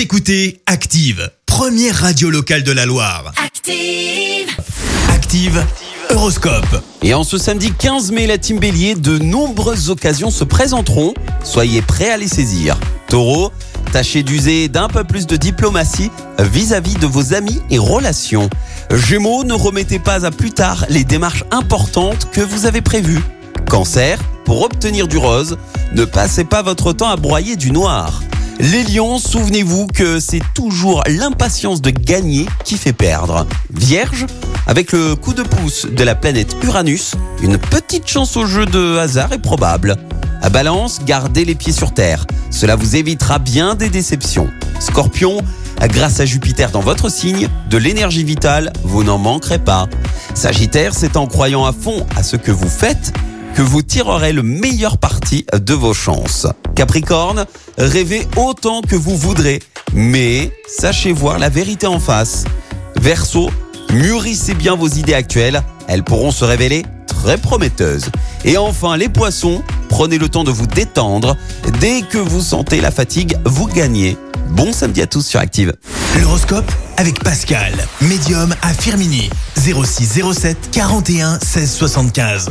Vous écoutez Active, première radio locale de la Loire. Active. Active, Horoscope. Et en ce samedi 15 mai, la team Bélier, de nombreuses occasions se présenteront. Soyez prêts à les saisir. Taureau, tâchez d'user d'un peu plus de diplomatie vis-à-vis de vos amis et relations. Gémeaux, ne remettez pas à plus tard les démarches importantes que vous avez prévues. Cancer, pour obtenir du rose, ne passez pas votre temps à broyer du noir. Les lions, souvenez-vous que c'est toujours l'impatience de gagner qui fait perdre. Vierge, avec le coup de pouce de la planète Uranus, une petite chance au jeu de hasard est probable. À Balance, gardez les pieds sur terre. Cela vous évitera bien des déceptions. Scorpion, grâce à Jupiter dans votre signe, de l'énergie vitale, vous n'en manquerez pas. Sagittaire, c'est en croyant à fond à ce que vous faites que vous tirerez le meilleur parti de vos chances. Capricorne, rêvez autant que vous voudrez, mais sachez voir la vérité en face. Verseau, mûrissez bien vos idées actuelles, elles pourront se révéler très prometteuses. Et enfin, les poissons, prenez le temps de vous détendre. Dès que vous sentez la fatigue, vous gagnez. Bon samedi à tous sur Active. L'horoscope avec Pascal, médium à Firmini. 0607 41 16 75.